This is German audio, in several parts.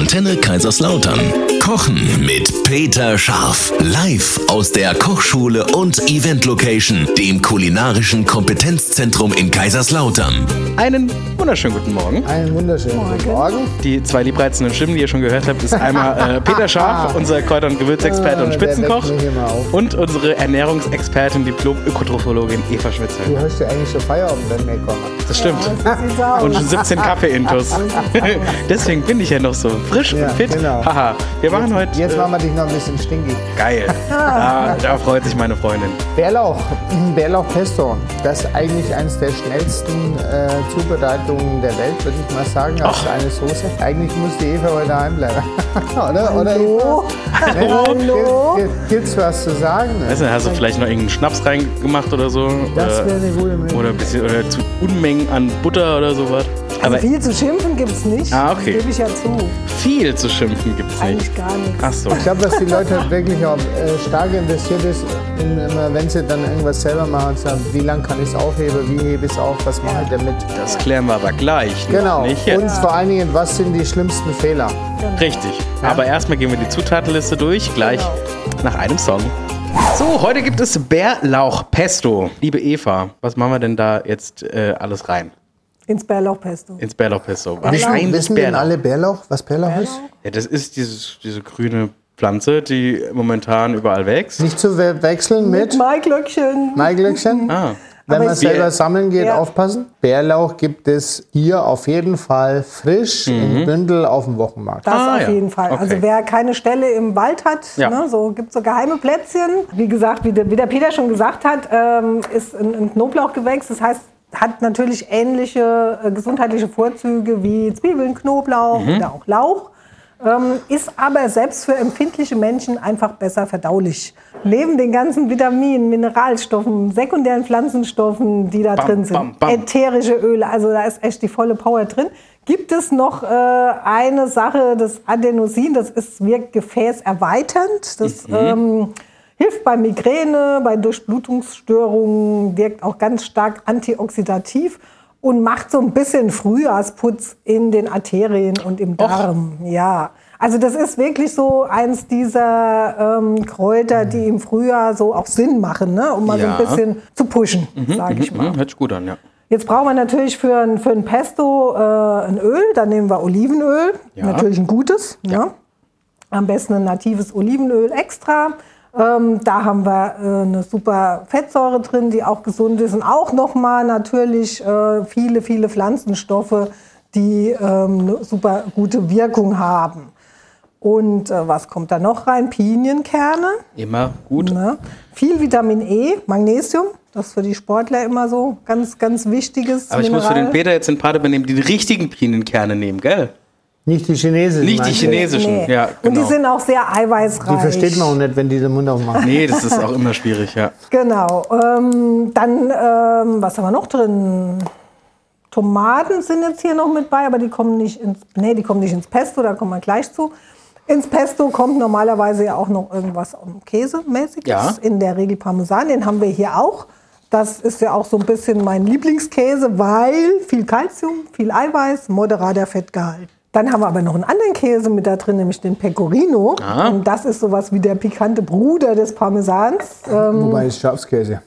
Antenne Kaiserslautern. Kochen mit Peter Scharf. Live aus der Kochschule und Event Location, dem kulinarischen Kompetenzzentrum in Kaiserslautern. Einen wunderschönen guten Morgen. Einen wunderschönen guten Morgen. Die zwei liebreizenden Stimmen, die ihr schon gehört habt, ist einmal äh, Peter Scharf, unser Kräuter- und Gewürzexperte und Ah, Spitzenkoch. Und unsere Ernährungsexpertin, Diplom-Ökotrophologin Eva Schwitzer. Du hast ja eigentlich schon Feierabend, wenn wir kommen. Das stimmt. Und schon 17 Kaffee-Intus. Deswegen bin ich ja noch so frisch Ja, und fit. genau. Haha, wir machen heute. Jetzt äh, machen wir dich noch ein bisschen stinkig. geil. Da, da freut sich meine Freundin. Bärlauch, Bärlauch-Pesto. Das ist eigentlich eines der schnellsten äh, Zubereitungen der Welt, würde ich mal sagen, als eine Soße. Eigentlich muss die Eva heute daheim bleiben. oder? Oder Hallo? Eva? Hallo? Gibt, gibt, gibt's was zu sagen? Ne? Weißt du, hast du vielleicht noch irgendeinen Schnaps reingemacht oder so? Das Oder- wäre eine gute Möglichkeit. Oder, ein bisschen, oder zu Unmengen an Butter oder sowas. Also Aber viel zu schimpfen gibt's nicht. Ah, okay. Gebe ich ja zu. viel zu schimpfen gibt es nicht. Eigentlich gar nichts. Ach so. Ich glaube, dass die Leute halt wirklich auch äh, stark interessiert ist, in, immer, wenn sie dann irgendwas selber machen, sagen, wie lange kann ich es aufheben, wie hebe ich es auf, was mache ich damit. Das klären wir aber gleich. Genau. Nicht jetzt. Und vor allen Dingen, was sind die schlimmsten Fehler? Richtig. Aber erstmal gehen wir die Zutatenliste durch, gleich nach einem Song. So, heute gibt es Bärlauch-Pesto. Liebe Eva, was machen wir denn da jetzt äh, alles rein? Ins Bärlauchpesto. Ins Bärlauch-Pesto. Wissen, Wahrscheinlich wissen denn Bärlauch. alle Bärlauch, was Bärlauch, ist? Ja, das ist dieses, diese grüne Pflanze, die momentan überall wächst. Nicht zu we- wechseln mit Maiglöckchen. Maiglöckchen. Ah. Wenn Aber man selber sammeln geht, Ja. aufpassen. Bärlauch gibt es hier auf jeden Fall frisch im Bündel auf dem Wochenmarkt. Das Ah, auf ja. jeden Fall. Okay. Also wer keine Stelle im Wald hat, Ja. ne, so gibt so geheime Plätzchen. Wie gesagt, wie der, wie der Peter schon gesagt hat, ähm, ist ein, ein Knoblauchgewächs. Das heißt, hat natürlich ähnliche äh, gesundheitliche Vorzüge wie Zwiebeln, Knoblauch Mhm. oder auch Lauch. Ähm, ist aber selbst für empfindliche Menschen einfach besser verdaulich. Neben den ganzen Vitaminen, Mineralstoffen, sekundären Pflanzenstoffen, die da Bam, drin sind, bam, bam. ätherische Öle, also da ist echt die volle Power drin. Gibt es noch äh, eine Sache, das Adenosin, das ist, wirkt gefäßerweiternd. Das Mhm. ähm, hilft bei Migräne, bei Durchblutungsstörungen, wirkt auch ganz stark antioxidativ und macht so ein bisschen Frühjahrsputz in den Arterien und im Darm. Ja. Also das ist wirklich so eins dieser ähm, Kräuter, die im Frühjahr so auch Sinn machen, ne? um mal Ja. so ein bisschen zu pushen, sage ich mal. Hm, hört sich gut an, ja. Jetzt brauchen wir natürlich für ein, für ein Pesto äh, ein Öl. Dann nehmen wir Olivenöl, Ja. natürlich ein gutes. Ja. Am besten ein natives Olivenöl extra. Ähm, da haben wir äh, eine super Fettsäure drin, die auch gesund ist. Und auch nochmal natürlich äh, viele, viele Pflanzenstoffe, die ähm, eine super gute Wirkung haben. Und äh, was kommt da noch rein? Pinienkerne. Immer gut. Ne? Viel Vitamin E, Magnesium, das ist für die Sportler immer so ganz, ganz wichtiges Aber ich muss für den Mineral. Peter jetzt den Part übernehmen, die richtigen Pinienkerne nehmen, gell? Nicht die chinesischen. Nicht die chinesischen. Nee. Ja, Und die genau. sind auch sehr eiweißreich. Die versteht man auch nicht, wenn die den Mund aufmachen. Nee, das ist auch immer schwierig, ja. Genau. Ähm, dann, ähm, was haben wir noch drin? Tomaten sind jetzt hier noch mit bei, aber die kommen nicht ins, nee, die kommen nicht ins Pesto, da kommen wir gleich zu. Ins Pesto kommt normalerweise ja auch noch irgendwas Käsemäßiges, Ja. in der Regel Parmesan, den haben wir hier auch. Das ist ja auch so ein bisschen mein Lieblingskäse, weil viel Kalzium, viel Eiweiß, moderater Fettgehalt. Dann haben wir aber noch einen anderen Käse mit da drin, nämlich den Pecorino. Ah. Und das ist sowas wie der pikante Bruder des Parmesans. Ähm, Wobei ist Schafskäse.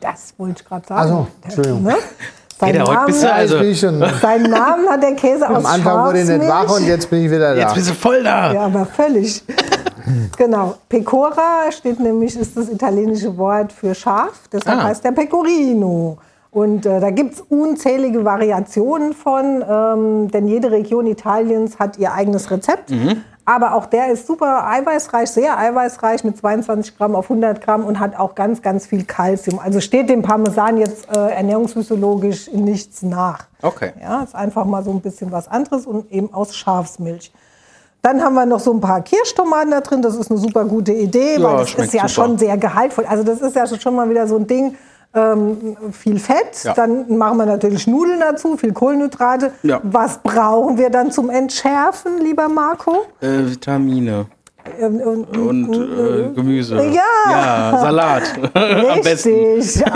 das wollte ich gerade sagen. Ach so, Entschuldigung. Ne? Sein, heute Namen, bist du also. Seinen Namen hat der Käse aus am Anfang wurde ich nicht wach und jetzt bin ich wieder da. Jetzt bist du voll da. Ja, aber völlig. genau. Pecora steht nämlich, ist das italienische Wort für Schaf. Deshalb Ah. heißt der Pecorino. Und äh, da gibt es unzählige Variationen von, ähm, denn jede Region Italiens hat ihr eigenes Rezept. Mhm. Aber auch der ist super eiweißreich, sehr eiweißreich mit 22 Gramm auf 100 Gramm und hat auch ganz, ganz viel Kalzium. Also steht dem Parmesan jetzt äh, ernährungsphysiologisch nichts nach. Okay. Ja, ist einfach mal so ein bisschen was anderes und eben aus Schafsmilch. Dann haben wir noch so ein paar Kirschtomaten da drin. Das ist eine super gute Idee, Ja, weil das ist ja super. schon sehr gehaltvoll. Also das ist ja schon mal wieder so ein Ding. Ähm, viel Fett, Ja. dann machen wir natürlich Nudeln dazu, viel Kohlenhydrate. Ja. Was brauchen wir dann zum Entschärfen, lieber Marco? Äh, Vitamine. Ähm, und, Und äh, Gemüse. Ja. Ja, Salat. Am besten.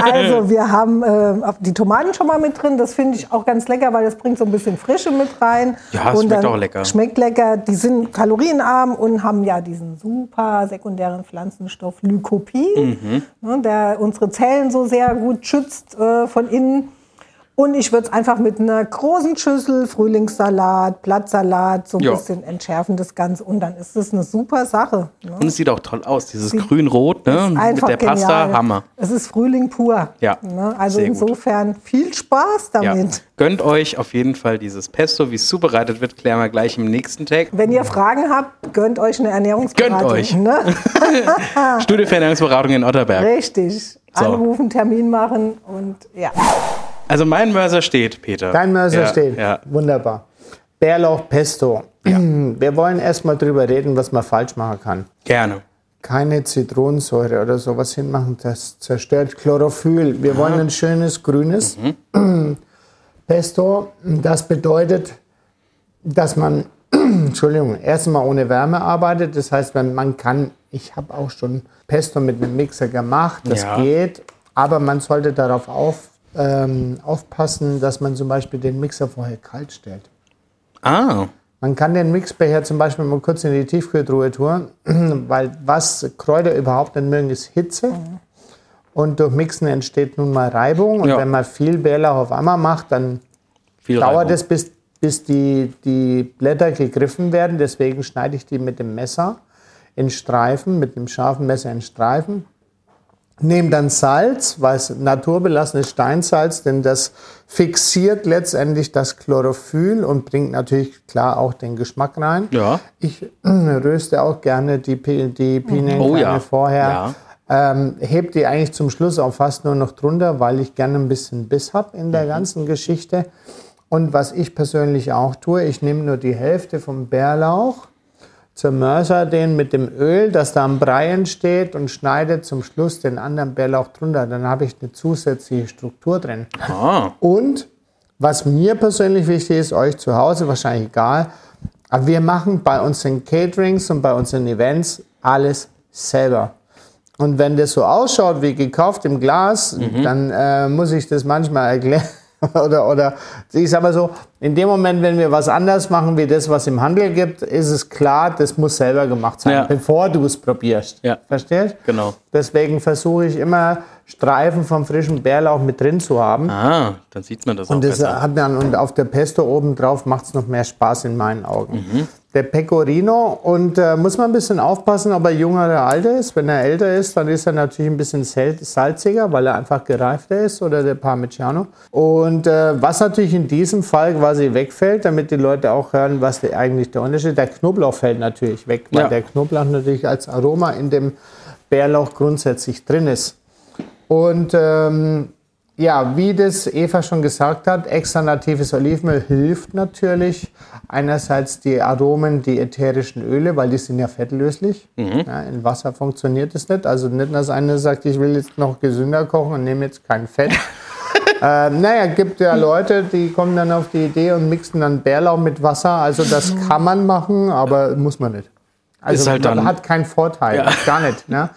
Also wir haben äh, die Tomaten schon mal mit drin. Das finde ich auch ganz lecker, weil das bringt so ein bisschen Frische mit rein. Ja, es schmeckt auch lecker. Schmeckt lecker. Die sind kalorienarm und haben ja diesen super sekundären Pflanzenstoff Lycopin, Mhm. ne, der unsere Zellen so sehr gut schützt äh, von innen. Und ich würde es einfach mit einer großen Schüssel Frühlingssalat, Blattsalat, so ein Ja. bisschen entschärfen das Ganze. Und dann ist es eine super Sache. Ne? Und es sieht auch toll aus. Dieses grün-rot, ne? Mit der Pasta, genial. Hammer. Es ist Frühling pur. Ja, Ne? Also sehr gut. insofern viel Spaß Ja. damit. Gönnt euch auf jeden Fall dieses Pesto. Wie es zubereitet wird, klären wir gleich im nächsten Tag. Wenn ihr Fragen habt, gönnt euch eine Ernährungsberatung. Gönnt euch. Ne? Studie für Ernährungsberatung in Otterberg. Richtig. So. Anrufen, Termin machen und ja. Also mein Mörser steht, Peter. Dein Mörser ja, steht. Ja. Wunderbar. Bärlauch Pesto. Wir wollen erstmal drüber reden, was man falsch machen kann. Gerne. Keine Zitronensäure oder sowas hinmachen, das zerstört Chlorophyll. Wir wollen ein schönes grünes Pesto. Das bedeutet, dass man, Entschuldigung, erstmal ohne Wärme arbeitet. Das heißt, wenn man kann, ich habe auch schon Pesto mit einem Mixer gemacht, das Ja. geht, aber man sollte darauf auf, ähm, aufpassen, dass man zum Beispiel den Mixer vorher kalt stellt. Ah, Man kann den Mixbecher zum Beispiel mal kurz in die Tiefkühltruhe tun, weil was Kräuter überhaupt nicht mögen, ist Hitze. Und durch Mixen entsteht nun mal Reibung. Und Ja. wenn man viel Bärlauch auf einmal macht, dann viel dauert Reibung. es, bis, bis die, die Blätter gegriffen werden. Deswegen schneide ich die mit dem Messer in Streifen, mit einem scharfen Messer in Streifen. Nehme dann Salz, was naturbelassenes Steinsalz, denn das fixiert letztendlich das Chlorophyll und bringt natürlich klar auch den Geschmack rein. Ja. Ich äh, röste auch gerne die, die Pinienkerne Oh ja. vorher. Ähm, heb die eigentlich zum Schluss auch fast nur noch drunter, weil ich gerne ein bisschen Biss habe in Mhm. der ganzen Geschichte. Und was ich persönlich auch tue, ich nehme nur die Hälfte vom Bärlauch, zermörser den mit dem Öl, das da am Brei entsteht und schneide zum Schluss den anderen Bärlauch drunter. Dann habe ich eine zusätzliche Struktur drin. Ah, Und was mir persönlich wichtig ist, euch zu Hause wahrscheinlich egal, aber wir machen bei unseren Caterings und bei unseren Events alles selber. Und wenn das so ausschaut wie gekauft im Glas, dann äh, muss ich das manchmal erklären. oder, oder ich sag mal so, in dem Moment, wenn wir was anders machen wie das, was im Handel gibt, ist es klar, das muss selber gemacht sein, Ja. bevor du es probierst. Ja. Verstehst? Genau. Deswegen versuche ich immer Streifen vom frischen Bärlauch mit drin zu haben. ah, dann sieht man das Und auch das besser. hat dann und auf der Pesto oben drauf macht es noch mehr Spaß in meinen Augen. Mhm. Der Pecorino und äh, muss man ein bisschen aufpassen, ob er junger oder alter ist. Wenn er älter ist, dann ist er natürlich ein bisschen salziger, weil er einfach gereifter ist oder der Parmigiano. Und äh, was natürlich in diesem Fall quasi wegfällt, damit die Leute auch hören, was der, eigentlich der Unterschied ist, der Knoblauch fällt natürlich weg, weil Ja. der Knoblauch natürlich als Aroma in dem Bärlauch grundsätzlich drin ist. Und ähm, ja, wie das Eva schon gesagt hat, extra natives Olivenöl hilft natürlich. Einerseits die Aromen, die ätherischen Öle, weil die sind ja fettlöslich. Ja, in Wasser funktioniert es nicht. Also nicht, dass einer sagt, ich will jetzt noch gesünder kochen und nehme jetzt kein Fett. ähm, naja, gibt ja Leute, die kommen dann auf die Idee und mixen dann Bärlauch mit Wasser. Also das kann man machen, aber muss man nicht. Also halt man hat keinen Vorteil, Ja. gar nicht. Ne?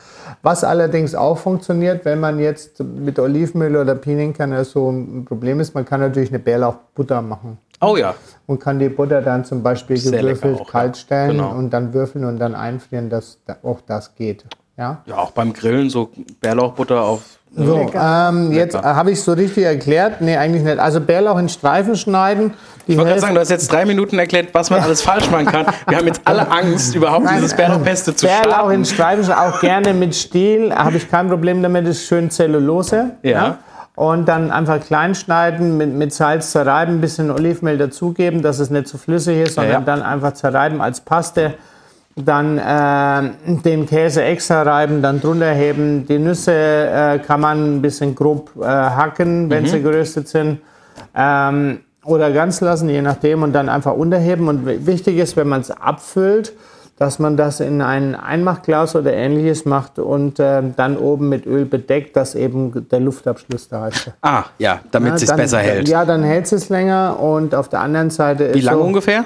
Was allerdings auch funktioniert, wenn man jetzt mit Olivenöl oder Pinienkerne so ein Problem ist, man kann natürlich eine Bärlauchbutter machen Oh ja. und kann die Butter dann zum Beispiel Sehr gewürfelt auch, kalt ja. stellen Genau. und dann würfeln und dann einfrieren, dass da- auch das geht. Ja? Ja, auch beim Grillen so Bärlauchbutter auf. So, ähm, jetzt habe ich es so richtig erklärt. Nee, eigentlich nicht. Also Bärlauch in Streifen schneiden. Ich wollte gerade sagen, du hast jetzt drei Minuten erklärt, was man alles falsch machen kann. Wir haben jetzt alle Angst, überhaupt dieses Bärlauchpesto zu Bärlauch in starten. Streifen, auch gerne mit Stiel, habe ich kein Problem damit, ist schön Zellulose. Ja. Und dann einfach klein schneiden, mit, mit Salz zerreiben, ein bisschen Olivenmehl dazugeben, dass es nicht zu flüssig ist, sondern Ja. dann einfach zerreiben als Paste. Dann äh, den Käse extra reiben, dann drunter heben. Die Nüsse äh, kann man ein bisschen grob äh, hacken, wenn sie geröstet sind. Ähm, oder ganz lassen, je nachdem, und dann einfach unterheben. Und wichtig ist, wenn man es abfüllt, dass man das in ein Einmachglas oder ähnliches macht und äh, dann oben mit Öl bedeckt, dass eben der Luftabschluss da ist. Ah, ja, damit es sich besser hält. Ja, dann hält es länger und auf der anderen Seite Wie lange so ungefähr?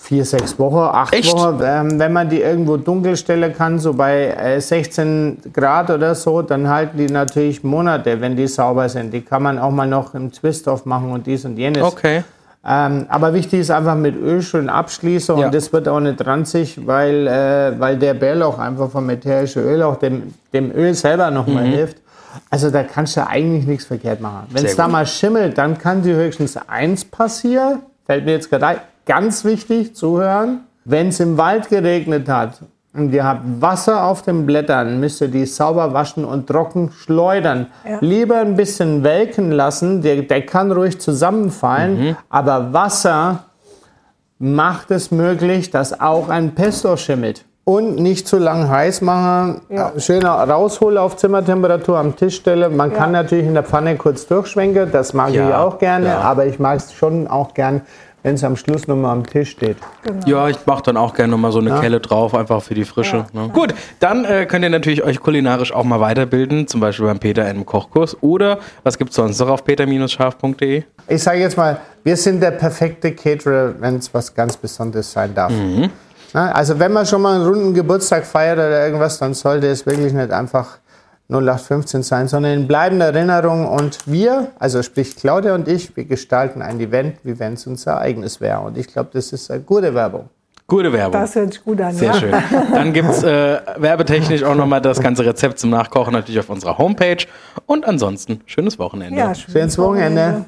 Vier, sechs Wochen, acht Echt? Wochen. Ähm, wenn man die irgendwo dunkel stellen kann, so bei äh, 16 Grad oder so, dann halten die natürlich Monate, wenn die sauber sind. Die kann man auch mal noch im Twist-off machen und dies und jenes. Okay. Ähm, aber wichtig ist einfach mit Öl schön abschließen ja. und das wird auch nicht ranzig, weil, äh, weil der Bärlauch einfach vom ätherischen Öl auch dem, dem Öl selber nochmal mhm. hilft. Also da kannst du eigentlich nichts verkehrt machen. Wenn es da mal schimmelt, dann kann dir höchstens eins passieren. Fällt mir jetzt gerade ein. Ganz wichtig, zuhören. Wenn es im Wald geregnet hat und ihr habt Wasser auf den Blättern, müsst ihr die sauber waschen und trocken schleudern. Ja. Lieber ein bisschen welken lassen, der, der kann ruhig zusammenfallen, mhm. aber Wasser macht es möglich, dass auch ein Pesto schimmelt. Und nicht zu lang heiß machen, ja. schön rausholen auf Zimmertemperatur am Tisch stellen. Man ja. kann natürlich in der Pfanne kurz durchschwenken, das mag ja. ich auch gerne, aber ich mag es schon auch gern, wenn es am Schluss nochmal am Tisch steht. Genau. Ja, ich mache dann auch gerne nochmal so eine ja. Kelle drauf, einfach für die Frische. Ja. Ne? Gut, dann äh, könnt ihr natürlich euch kulinarisch auch mal weiterbilden, zum Beispiel beim Peter in einem Kochkurs. Oder was gibt es sonst noch auf peter-scharf.de? Ich sage jetzt mal, wir sind der perfekte Caterer, wenn es was ganz Besonderes sein darf. Mhm. Na, also wenn man schon mal einen runden Geburtstag feiert oder irgendwas, dann sollte es wirklich nicht einfach 0815 sein, sondern in bleibender Erinnerung. Und wir, also sprich Claudia und ich, wir gestalten ein Event, wie wenn es unser eigenes wäre. Und ich glaube, das ist eine gute Werbung. Gute Werbung. Das hört sich gut an. Sehr ja. schön. Dann gibt es äh, werbetechnisch auch nochmal das ganze Rezept zum Nachkochen natürlich auf unserer Homepage. Und ansonsten schönes Wochenende. Ja, schönes, schönes Wochenende. Wochenende.